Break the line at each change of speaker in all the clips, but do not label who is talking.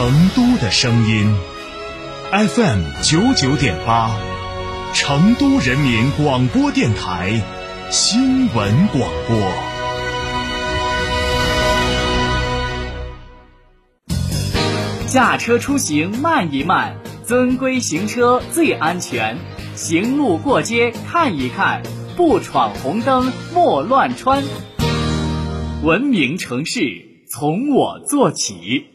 成都的声音，FM 九九点八，成都人民广播电台新闻广播。
驾车出行慢一慢，遵规行车最安全。行路过街看一看，不闯红灯莫乱穿。文明城市从我做起。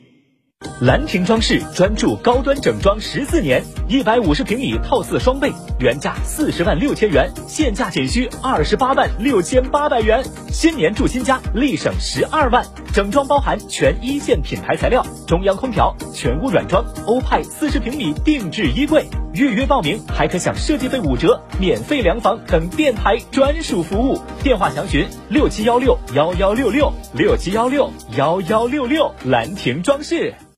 兰亭装饰专注高端整装十四年，一百五十平米套四双倍，原价四十万六千元，现价仅需二十八万六千八百元。新年住新家，立省十二万。整装包含全一线品牌材料，中央空调，全屋软装，欧派四十平米定制衣柜。预约报名还可享设计费五折、免费量房等电台专属服务。电话详询六七幺六幺幺六六六七幺六幺幺六六。兰亭装饰。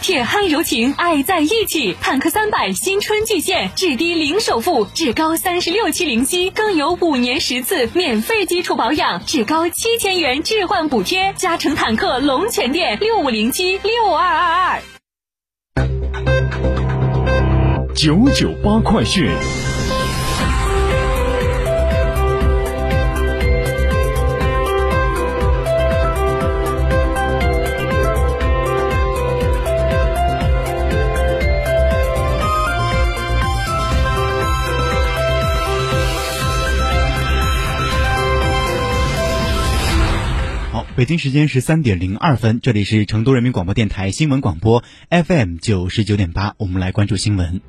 铁汉柔情，爱在一起。坦克三百新春巨献，至低零首付，至高三十六期零息，更有五年十次免费基础保养，至高七千元置换补贴。嘉诚坦克龙泉店六五零七六二二二。
九九八快讯。
北京时间十三点零二分，这里是成都人民广播电台新闻广播 FM 九十九点八，我们来关注新闻。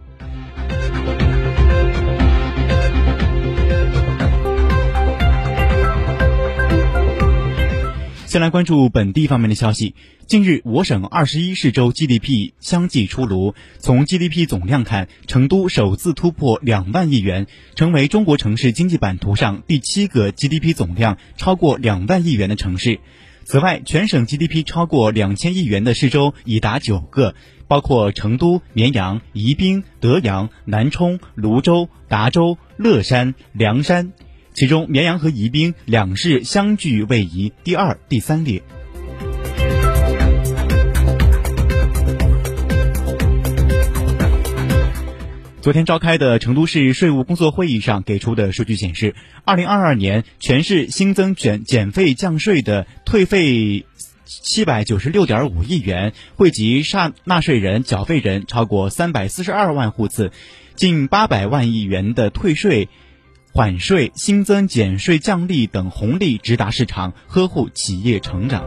来关注本地方面的消息。近日，我省二十一市州 GDP 相继出炉。从 GDP 总量看，成都首次突破两万亿元，成为中国城市经济版图上第七个 GDP 总量超过两万亿元的城市。此外，全省 GDP 超过两千亿元的市州已达九个，包括成都、绵阳、宜宾、德阳、南充、泸州、达州、乐山、凉山。其中，绵阳和宜宾两市相距位移第二、第三列。昨天召开的成都市税务工作会议上给出的数据显示，二零二二年全市新增减减费降税的退费七百九十六点五亿元，惠及纳纳税人、缴费人超过三百四十二万户次，近八百万亿元的退税。缓税、新增减税降利等红利直达市场，呵护企业成长。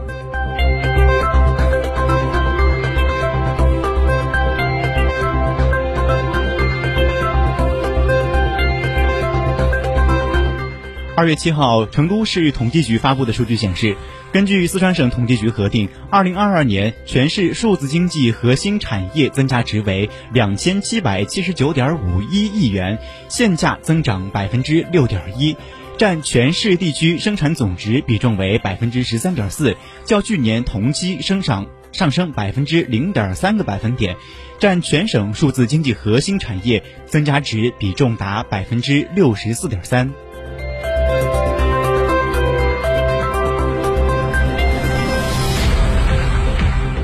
二月七号，成都市统计局发布的数据显示，根据四川省统计局核定，二零二二年全市数字经济核心产业增加值为两千七百七十九点五一亿元，现价增长百分之六点一，占全市地区生产总值比重为百分之十三点四，较去年同期升上上升百分之零点三个百分点，占全省数字经济核心产业增加值比重达百分之六十四点三。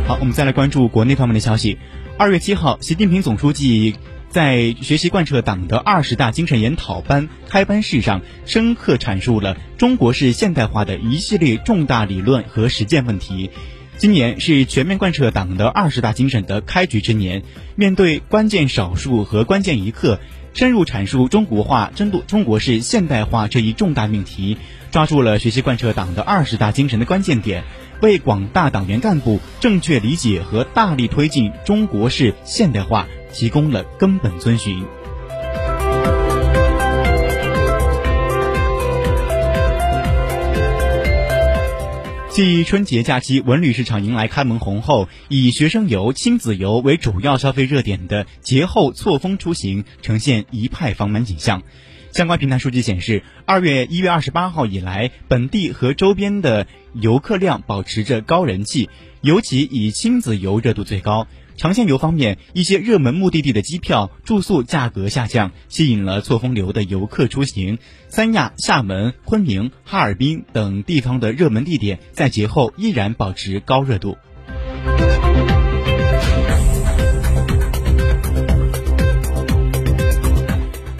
好，我们再来关注国内方面的消息。二月七号，习近平总书记在学习贯彻党的二十大精神研讨班开班式上，深刻阐述了中国式现代化的一系列重大理论和实践问题。今年是全面贯彻党的二十大精神的开局之年，面对关键少数和关键一刻，深入阐述中国化、针对中国式现代化这一重大命题，抓住了学习贯彻党的二十大精神的关键点。为广大党员干部正确理解和大力推进中国式现代化提供了根本遵循。继春节假期文旅市场迎来开门红后，以学生游、亲子游为主要消费热点的节后错峰出行呈现一派繁忙景象。相关平台数据显示，二月一月二十八号以来，本地和周边的游客量保持着高人气，尤其以亲子游热度最高。长线游方面，一些热门目的地的机票、住宿价格下降，吸引了错峰流的游客出行。三亚、厦门、昆明、哈尔滨等地方的热门地点在节后依然保持高热度。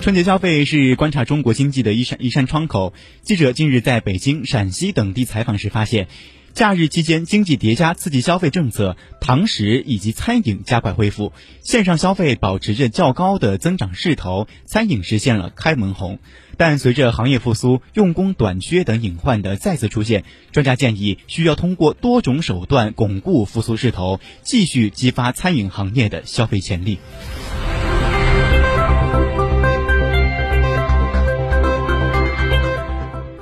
春节消费是观察中国经济的一扇一扇窗口。记者近日在北京、陕西等地采访时发现。假日期间，经济叠加刺激消费政策，堂食以及餐饮加快恢复，线上消费保持着较高的增长势头，餐饮实现了开门红。但随着行业复苏、用工短缺等隐患的再次出现，专家建议需要通过多种手段巩固复苏势头，继续激发餐饮行业的消费潜力。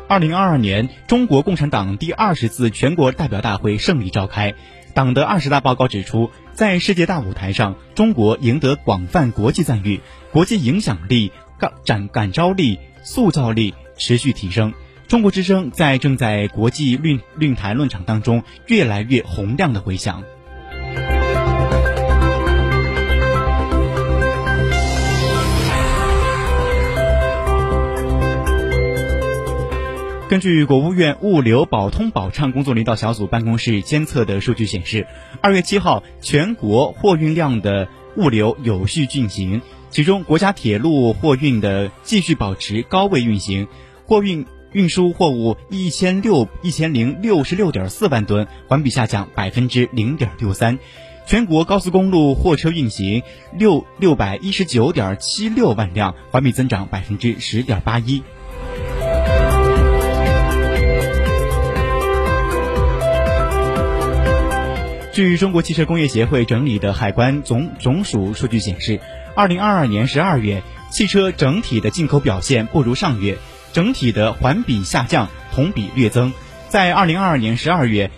二零二二年，中国共产党第二十次全国代表大会胜利召开。党的二十大报告指出，在世界大舞台上，中国赢得广泛国际赞誉，国际影响力、感感召力、塑造力持续提升。中国之声在正在国际论论坛论场当中越来越洪亮的回响。根据国务院物流保通保畅工作领导小组办公室监测的数据显示，二月七号全国货运量的物流有序运行，其中国家铁路货运的继续保持高位运行，货运运输货物一千六一千零六十六点四万吨，环比下降百分之零点六三，全国高速公路货车运行六六百一十九点七六万辆，环比增长百分之十点八一。据中国汽车工业协会整理的海关总总署数据显示，二零二二年十二月，汽车整体的进口表现不如上月，整体的环比下降，同比略增。在二零二二年十二月，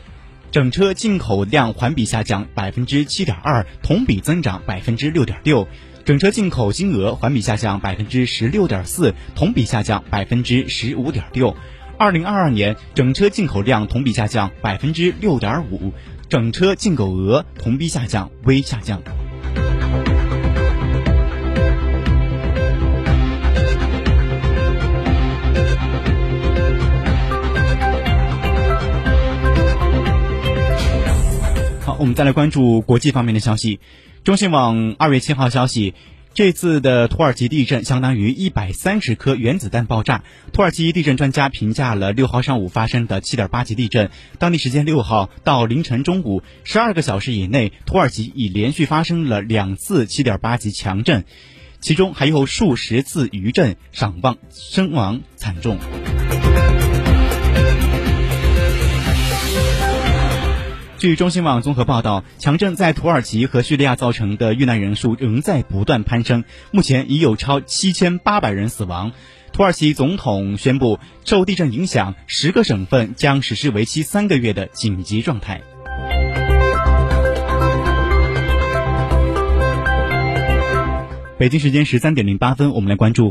整车进口量环比下降百分之七点二，同比增长百分之六点六，整车进口金额环比下降百分之十六点四，同比下降百分之十五点六。二零二二年整车进口量同比下降百分之六点五。整车进口额同比下降，微下降。好，我们再来关注国际方面的消息。中新网二月七号消息。这次的土耳其地震相当于一百三十颗原子弹爆炸。土耳其地震专家评价了六号上午发生的七点八级地震。当地时间六号到凌晨中午十二个小时以内，土耳其已连续发生了两次七点八级强震，其中还有数十次余震，伤亡伤亡惨重。据中新网综合报道，强震在土耳其和叙利亚造成的遇难人数仍在不断攀升，目前已有超七千八百人死亡。土耳其总统宣布，受地震影响，十个省份将实施为期三个月的紧急状态。北京时间十三点零八分，我们来关注。